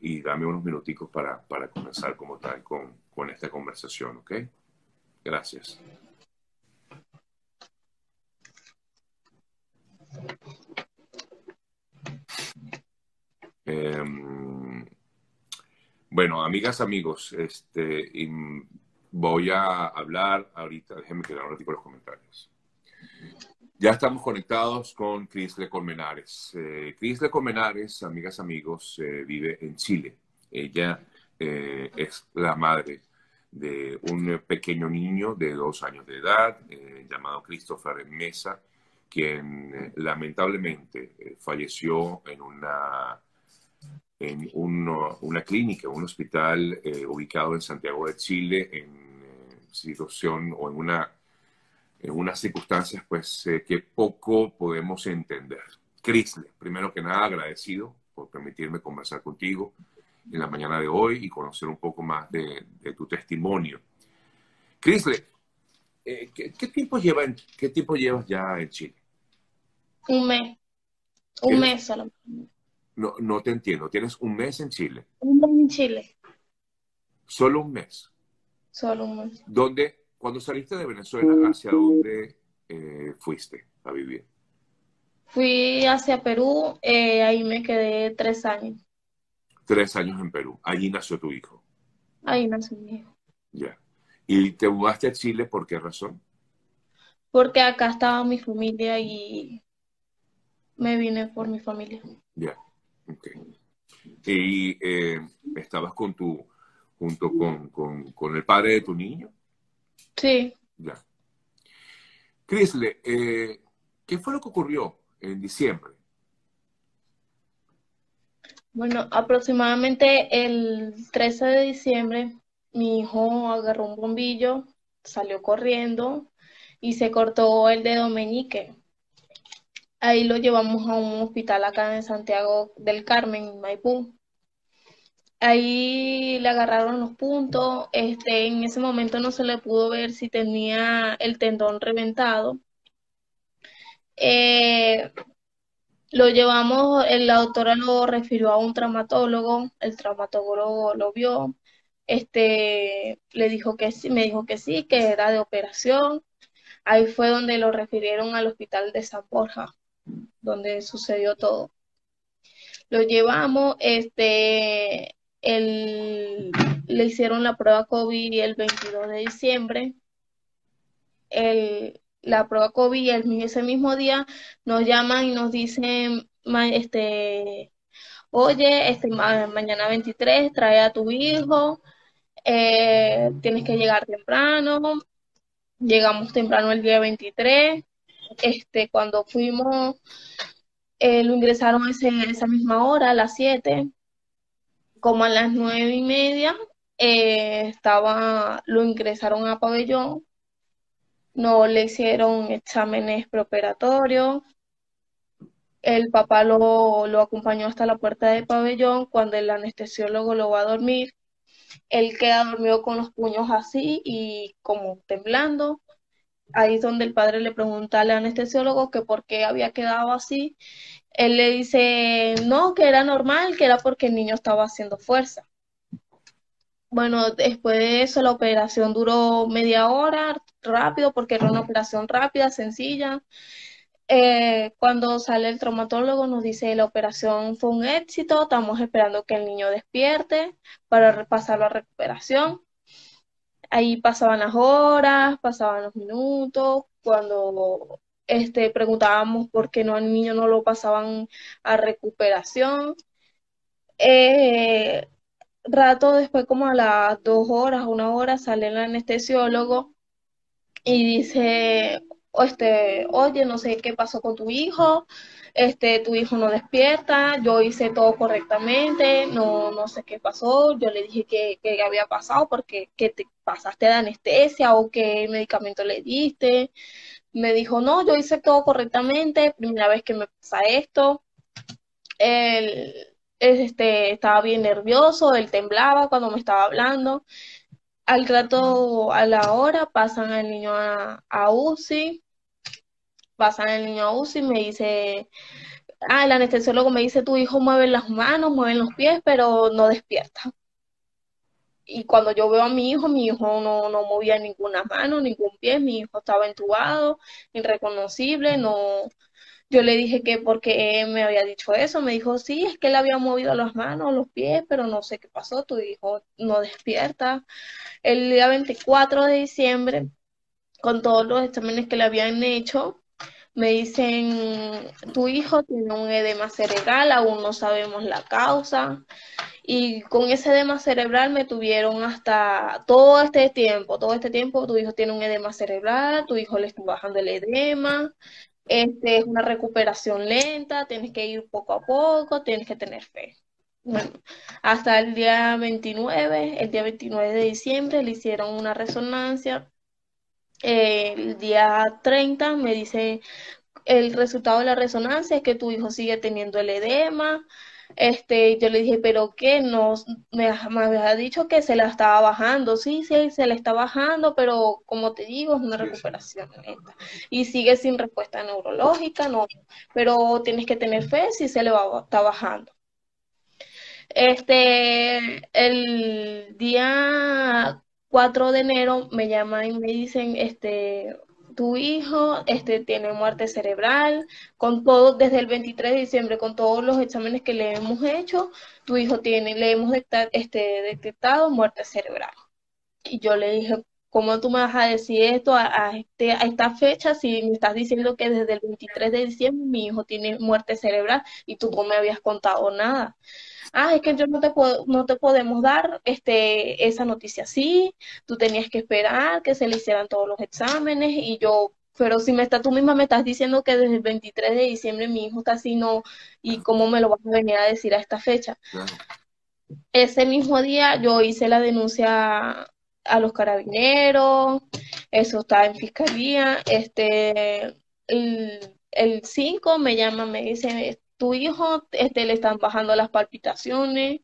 y dame unos minuticos para, para comenzar como tal con, con esta conversación, ¿ok? Gracias. Em, bueno, amigas, amigos, este, voy a hablar ahorita, déjenme quedar un ratito los comentarios. Ya estamos conectados con Crisle Colmenares. Eh, Crisle Colmenares, amigas, amigos, eh, vive en Chile. Ella eh, es la madre de un pequeño niño de dos años de edad eh, llamado Christopher Mesa, quien lamentablemente falleció en una en una clínica, un hospital ubicado en Santiago de Chile, en situación o en una en unas circunstancias pues eh, que poco podemos entender. Crisle, primero que nada agradecido por permitirme conversar contigo en la mañana de hoy y conocer un poco más de, tu testimonio. Crisle, ¿qué, tiempo lleva ¿qué tiempo llevas ya en Chile? Un mes. Un mes solo. No, no te entiendo. ¿Tienes un mes en Chile? Un mes en Chile. ¿Solo un mes? Solo un mes. ¿Dónde, cuando saliste de Venezuela, hacia dónde eh, fuiste a vivir? Fui hacia Perú, eh, ahí me quedé tres años. Tres años en Perú. Allí nació tu hijo. Ahí nació mi hijo. Ya. ¿Y te mudaste a Chile por qué razón? Porque acá estaba mi familia y me vine por mi familia. Ya. ¿Y eh, estabas con tu, junto con, el padre de tu niño? Sí. Ya. Crisle, eh, ¿qué fue lo que ocurrió en diciembre? Bueno, aproximadamente el 13 de diciembre, mi hijo agarró un bombillo, salió corriendo y se cortó el dedo meñique. Ahí lo llevamos a un hospital acá en Santiago del Carmen, Maipú. Ahí le agarraron los puntos. Este, en ese momento no se le pudo ver si tenía el tendón reventado. Eh, lo llevamos, la doctora lo refirió a un traumatólogo, el traumatólogo lo vio, este, le dijo que sí, me dijo que sí, que era de operación. Ahí fue donde lo refirieron al hospital de San Borja donde sucedió todo. Lo llevamos, este, le hicieron la prueba COVID el 22 de diciembre. El, la prueba COVID el, ese mismo día nos llaman y nos dicen, este, oye, este, mañana 23 trae a tu hijo, eh, tienes que llegar temprano. Llegamos temprano el día 23, este, cuando fuimos, eh, lo ingresaron ese, esa misma hora, a las 7, como a las nueve y media, eh, estaba, lo ingresaron a pabellón, no le hicieron exámenes preoperatorios, el papá lo, lo acompañó hasta la puerta del pabellón, cuando el anestesiólogo lo va a dormir, él queda dormido con los puños así y como temblando, ahí es donde el padre le pregunta al anestesiólogo que por qué había quedado así. Él le dice, no, que era normal, que era porque el niño estaba haciendo fuerza. Bueno, después de eso la operación duró media hora, rápido, porque era una operación rápida, sencilla. Eh, cuando sale el traumatólogo nos dice la operación fue un éxito, estamos esperando que el niño despierte para repasar la recuperación ahí pasaban las horas, pasaban los minutos, cuando este, preguntábamos por qué no al niño no lo pasaban a recuperación. Eh, rato después, como a las dos horas, una hora, sale el anestesiólogo y dice, este, oye, no sé qué pasó con tu hijo, este, tu hijo no despierta, yo hice todo correctamente, no, no sé qué pasó, yo le dije que, que había pasado porque que te pasaste de anestesia o qué medicamento le diste. Me dijo, no, yo hice todo correctamente, primera vez que me pasa esto. Él este, estaba bien nervioso, él temblaba cuando me estaba hablando. Al rato, a la hora, pasan al niño a, a UCI, pasan el niño a UCI me dice, ah, el anestesiólogo me dice, tu hijo mueve las manos, mueve los pies, pero no despierta. Y cuando yo veo a mi hijo, mi hijo no, no movía ninguna mano, ningún pie, mi hijo estaba entubado, irreconocible, no, yo le dije que porque me había dicho eso, me dijo, sí, es que él había movido las manos, los pies, pero no sé qué pasó, tu hijo no despierta. El día 24 de diciembre, con todos los exámenes que le habían hecho, me dicen, tu hijo tiene un edema cerebral, aún no sabemos la causa. Y con ese edema cerebral me tuvieron hasta todo este tiempo, todo este tiempo tu hijo tiene un edema cerebral, tu hijo le está bajando el edema, este es una recuperación lenta, tienes que ir poco a poco, tienes que tener fe. Bueno, hasta el día 29, el día 29 de diciembre le hicieron una resonancia. El día 30 me dice el resultado de la resonancia es que tu hijo sigue teniendo el edema. Este, yo le dije, pero qué, no, me, había dicho que se la estaba bajando, sí, sí, se la está bajando, pero como te digo, es una recuperación lenta. Y sigue sin respuesta neurológica, no, pero tienes que tener fe si se le va, está bajando. Este, el día 4 de enero me llaman y me dicen, este, tu hijo este, tiene muerte cerebral, con todo, desde el 23 de diciembre, con todos los exámenes que le hemos hecho, tu hijo tiene, le hemos este, detectado muerte cerebral. Y yo le dije, ¿cómo tú me vas a decir esto a, este, a esta fecha si me estás diciendo que desde el 23 de diciembre mi hijo tiene muerte cerebral y tú no me habías contado nada? ah, es que yo no te puedo, no te podemos dar este, esa noticia así, tú tenías que esperar que se le hicieran todos los exámenes y yo, pero si me está, tú misma me estás diciendo que desde el 23 de diciembre mi hijo está así, no, y cómo me lo vas a venir a decir a esta fecha. Ese mismo día yo hice la denuncia a los carabineros, eso está en fiscalía, este, el, el 5 me llama, me dice, tu hijo este, le están bajando las palpitaciones,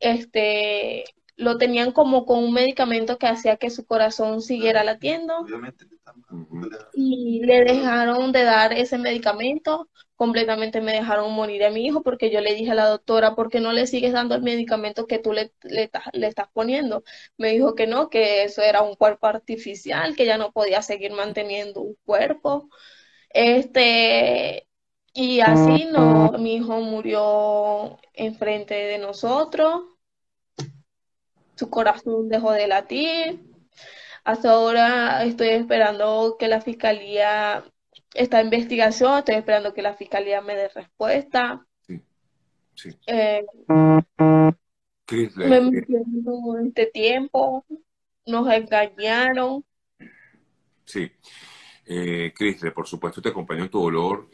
este, lo tenían como con un medicamento que hacía que su corazón siguiera latiendo. Y le dejaron de dar ese medicamento, completamente me dejaron morir a mi hijo porque yo le dije a la doctora, ¿por qué no le sigues dando el medicamento que tú le, le, le estás poniendo? Me dijo que no, que eso era un cuerpo artificial, que ya no podía seguir manteniendo un cuerpo. Este, y así no, mi hijo murió enfrente de nosotros, su corazón dejó de latir. Hasta ahora estoy esperando que la fiscalía, esta investigación, estoy esperando que la fiscalía me dé respuesta. Sí, sí. Eh, me en este tiempo, nos engañaron. Sí. Eh, Crisle, por supuesto te acompaño en tu dolor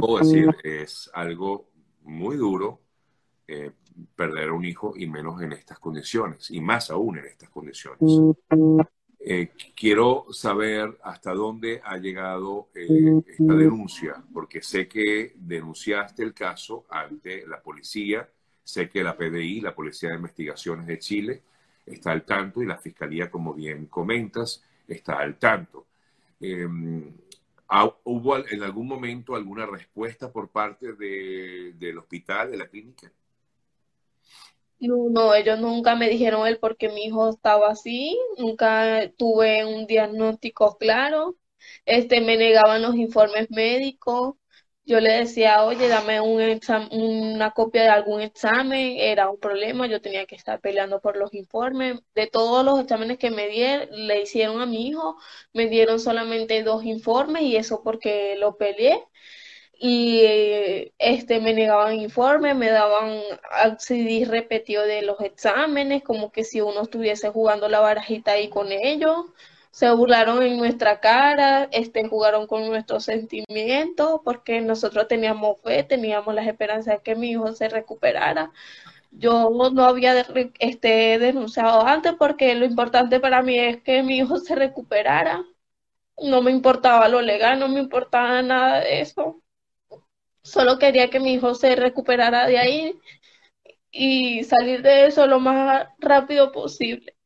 puedo decir, es algo muy duro eh, perder un hijo y menos en estas condiciones, y más aún en estas condiciones. Eh, quiero saber hasta dónde ha llegado eh, esta denuncia, porque sé que denunciaste el caso ante la policía, sé que la PDI, la Policía de Investigaciones de Chile, está al tanto y la Fiscalía, como bien comentas, está al tanto. Em, ¿Hubo en algún momento alguna respuesta por parte del hospital, de la clínica? No, no, ellos nunca me dijeron el por qué mi hijo estaba así, nunca tuve un diagnóstico claro, este, me negaban los informes médicos, yo le decía, oye, dame un una copia de algún examen, era un problema, yo tenía que estar peleando por los informes. De todos los exámenes que me dieron, le hicieron a mi hijo, me dieron solamente dos informes y eso porque lo peleé. Y este me negaban informes, me daban CD repetido de los exámenes, como que si uno estuviese jugando la barajita ahí con ellos se burlaron en nuestra cara, este, jugaron con nuestros sentimientos, porque nosotros teníamos fe, teníamos las esperanzas de que mi hijo se recuperara. Yo no había este, denunciado antes porque lo importante para mí es que mi hijo se recuperara. No me importaba lo legal, no me importaba nada de eso. Solo quería que mi hijo se recuperara de ahí y salir de eso lo más rápido posible.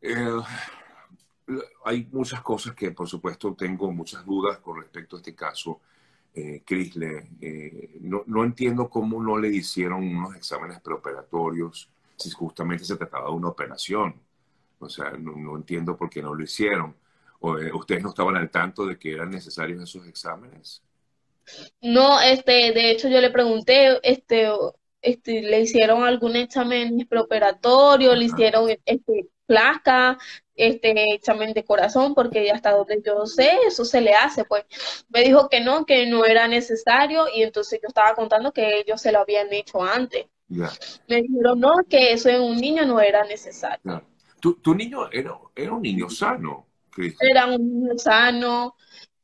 Eh, hay muchas cosas que, por supuesto, tengo muchas dudas con respecto a este caso. Eh, Crisle, eh, no, no, entiendo cómo no le hicieron unos exámenes preoperatorios si justamente se trataba de una operación. O sea, no, entiendo por qué no lo hicieron. O, eh, ¿Ustedes no estaban al tanto de que eran necesarios esos exámenes? No, este, de hecho yo le pregunté, este, este, le hicieron algún examen preoperatorio, le hicieron este, placa, este examen de corazón, porque hasta donde yo sé, eso se le hace, pues me dijo que no, que no era necesario, y entonces yo estaba contando que ellos se lo habían hecho antes. Me dijeron, no, que eso en un niño no era necesario. ¿Tu, tu niño era, era un niño sano? Era un niño sano,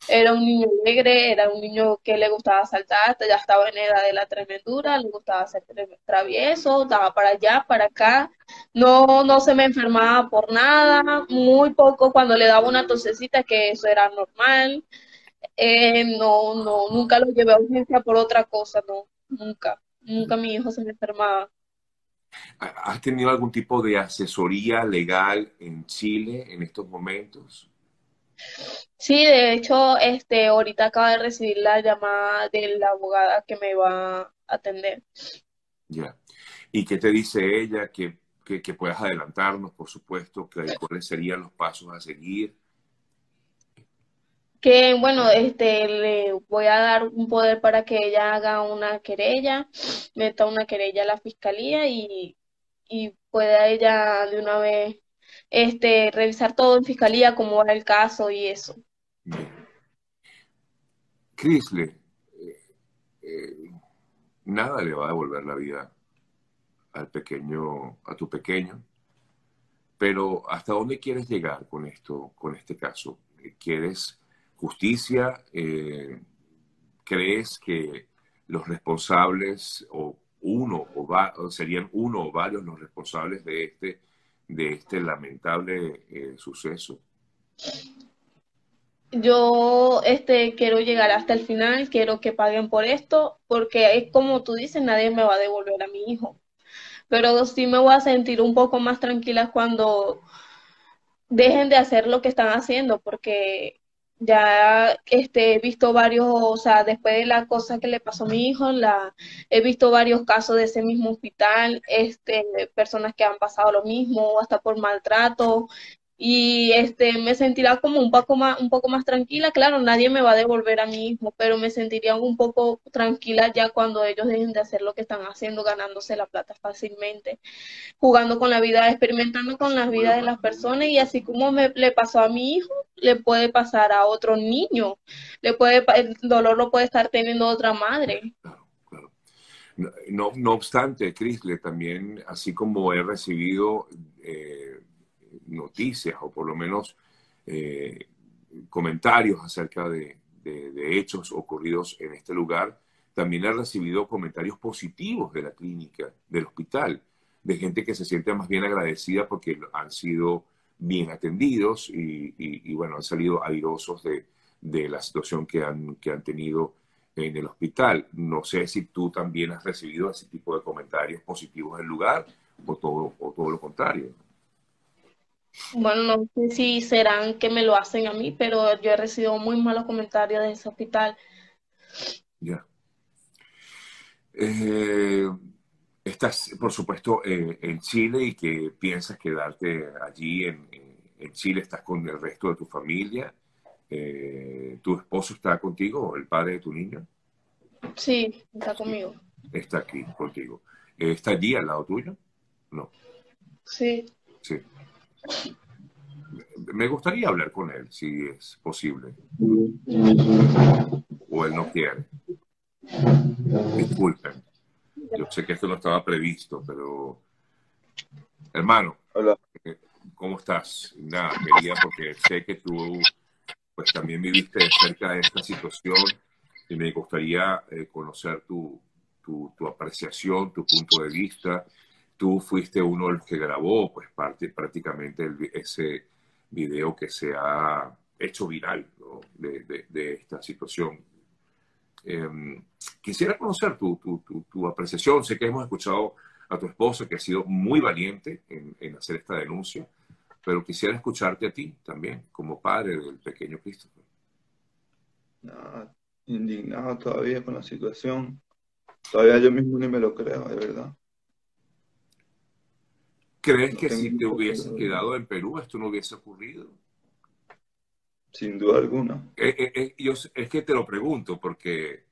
era un niño alegre, era un niño que le gustaba saltar, ya estaba en edad de la tremendura, le gustaba ser travieso, daba para allá, para acá, no, no se me enfermaba por nada, muy poco cuando le daba una tosecita, que eso era normal, eh, no, no, nunca lo llevé a urgencia por otra cosa, no, nunca, nunca mi hijo se me enfermaba. ¿Has tenido algún tipo de asesoría legal en Chile en estos momentos? Sí, de hecho, este, ahorita acaba de recibir la llamada de la abogada que me va a atender. Ya. ¿Y qué te dice ella? Que, que, puedas adelantarnos, por supuesto, que, cuáles serían los pasos a seguir. Que bueno, este, le voy a dar un poder para que ella haga una querella, meta una querella a la fiscalía y, y pueda ella de una vez este, revisar todo en fiscalía, como era el caso y eso. Crisle, eh, eh, nada le va a devolver la vida al pequeño, a tu pequeño, pero ¿hasta dónde quieres llegar con esto, con este caso? ¿Quieres justicia? Eh, ¿Crees que los responsables, o uno, o, serían uno o varios los responsables de este, de este lamentable suceso? yo este quiero llegar hasta el final, quiero que paguen por esto, porque es como tú dices, nadie me va a devolver a mi hijo. Pero sí me voy a sentir un poco más tranquila cuando dejen de hacer lo que están haciendo, porque ya este, he visto varios, o sea, después de la cosa que le pasó a mi hijo, la, he visto varios casos de ese mismo hospital, este, personas que han pasado lo mismo, hasta por maltrato, y este me sentiría como un poco más un poco más tranquila. Claro nadie me va a devolver a mi hijo pero me sentiría un poco tranquila ya cuando ellos dejen de hacer lo que están haciendo ganándose la plata fácilmente jugando con la vida experimentando con la vida de las personas. Y así como me le pasó a mi hijo le puede pasar a otro niño. Le puede el dolor lo puede estar teniendo otra madre. No, no, obstante, Crisle, también, así como he recibido eh, noticias o por lo menos eh, comentarios acerca de, hechos ocurridos en este lugar, también ha recibido comentarios positivos de la clínica, del hospital, de gente que se siente más bien agradecida porque han sido bien atendidos y, bueno, han salido airosos de, la situación que han, tenido en el hospital. No sé si tú también has recibido ese tipo de comentarios positivos del lugar o todo lo contrario. Bueno, no sé si serán que me lo hacen a mí, pero yo he recibido muy malos comentarios de ese hospital. Ya. Eh, estás, por supuesto, eh, en Chile y que piensas quedarte allí en, Chile, estás con el resto de tu familia. Eh, ¿Tu esposo está contigo, el padre de tu niño? Sí, está conmigo. Está aquí contigo. ¿Está allí al lado tuyo? No. Sí. Sí. Me gustaría hablar con él, si es posible. O él no quiere. Disculpen. Yo sé que esto no estaba previsto, pero... Hermano, Hola. Eh, ¿cómo estás? Nada, quería porque sé que tú pues también viviste de cerca de esta situación y me gustaría eh, conocer tu, tu, tu apreciación, tu punto de vista tú fuiste uno de los que grabó pues parte prácticamente ese video que se ha hecho viral de, esta situación. Em, quisiera conocer tu, tu, apreciación. Sé que hemos escuchado a tu esposo que ha sido muy valiente en, hacer esta denuncia, pero quisiera escucharte a ti también, como padre del pequeño Christopher. Nada, indignado todavía con la situación. Todavía yo mismo ni me lo creo, de verdad. ¿Crees que si te hubieses quedado en Perú esto no hubiese ocurrido? Sin duda alguna. Eh, eh, eh, yo, es que te lo pregunto porque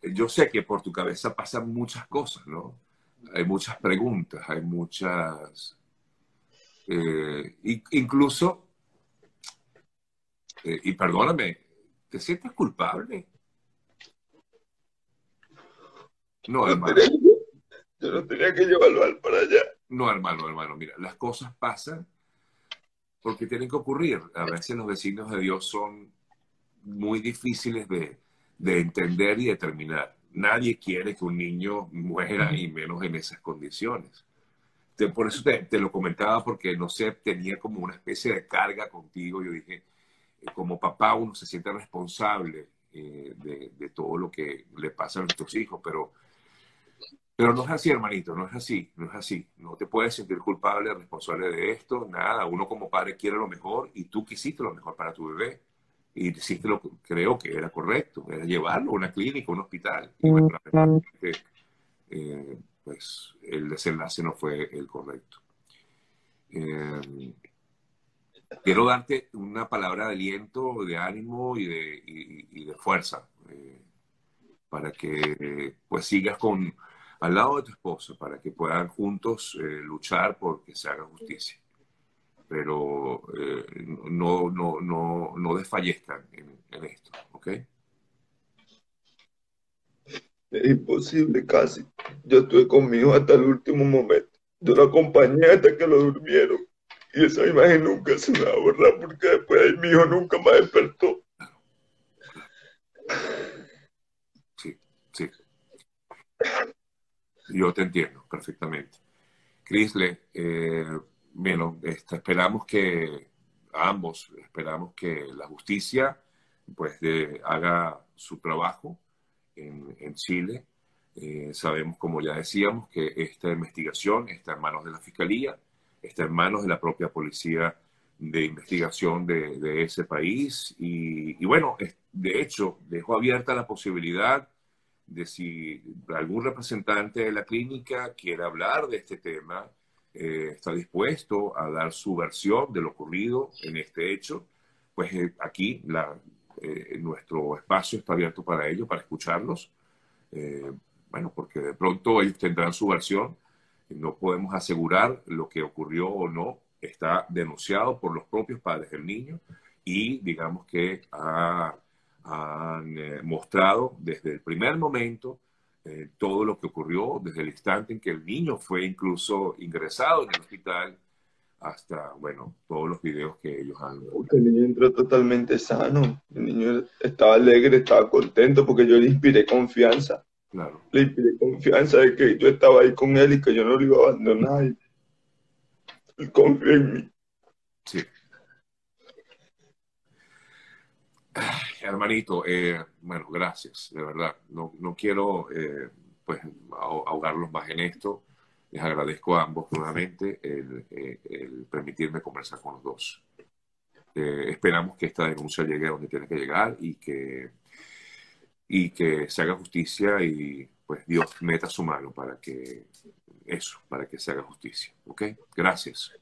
yo sé que por tu cabeza pasan muchas cosas, ¿no? Hay muchas preguntas, hay muchas... incluso, y perdóname, ¿te sientes culpable? No, hermano. yo no tenía que llevarlo al para allá. No, hermano, hermano, mira, las cosas pasan porque tienen que ocurrir. A veces los vecinos de Dios son muy difíciles de, entender y determinar. Nadie quiere que un niño muera y menos en esas condiciones. por eso te, lo comentaba porque, no sé, tenía como una especie de carga contigo. Yo dije, eh, como papá uno se siente responsable eh, de, de, todo lo que le pasa a nuestros hijos, pero pero no es así, hermanito, no es así, no es así. No te puedes sentir culpable, responsable de esto, nada. Uno como padre quiere lo mejor y tú quisiste lo mejor para tu bebé. Y hiciste lo que creo que era correcto, era llevarlo a una clínica, a un hospital. Y bueno, eh, pues el desenlace no fue el correcto. Eh, quiero darte una palabra de aliento, de ánimo y de, de fuerza eh, para que pues sigas con al lado de tu esposo para que puedan juntos eh, luchar por que se haga justicia. Pero eh, no, no, no, no desfallezcan en, esto, ¿ok? Es imposible casi. Yo estuve conmigo hasta el último momento. Yo lo acompañé hasta que lo durmieron. Y esa imagen nunca se me va a borrar porque después ahí mi hijo nunca más despertó. Sí, sí. Yo te entiendo perfectamente. Crisle, eh, bueno, este, esperamos que ambos, esperamos que la justicia pues haga su trabajo en, Chile. Eh, sabemos, como ya decíamos, que esta investigación está en manos de la Fiscalía, está en manos de la propia Policía de Investigación de, ese país. Y, y, bueno, de hecho, dejó abierta la posibilidad de si algún representante de la clínica quiere hablar de este tema, eh, está dispuesto a dar su versión de lo ocurrido en este hecho, pues eh, aquí la, eh, nuestro espacio está abierto para ello, para escucharlos. bueno, porque de pronto ellos tendrán su versión. No podemos asegurar lo que ocurrió o no. Está denunciado por los propios padres del niño y digamos que ha han eh, mostrado desde el primer momento eh, todo lo que ocurrió, desde el instante en que el niño fue incluso ingresado en el hospital, hasta, bueno, todos los videos que ellos han... El niño entró totalmente sano, el niño estaba alegre, estaba contento porque yo le inspiré confianza. Claro. Le inspiré confianza de que yo estaba ahí con él y que yo no lo iba a abandonar. Él confió en mí. Sí. Hermanito, eh, bueno, gracias, de verdad. No, no quiero eh, pues ahogarlos más en esto. Les agradezco a ambos nuevamente el, eh, permitirme conversar con los dos. esperamos que esta denuncia llegue a donde tiene que llegar y que, y que se haga justicia y pues Dios meta su mano para que eso, para que se haga justicia. ¿Ok? Gracias.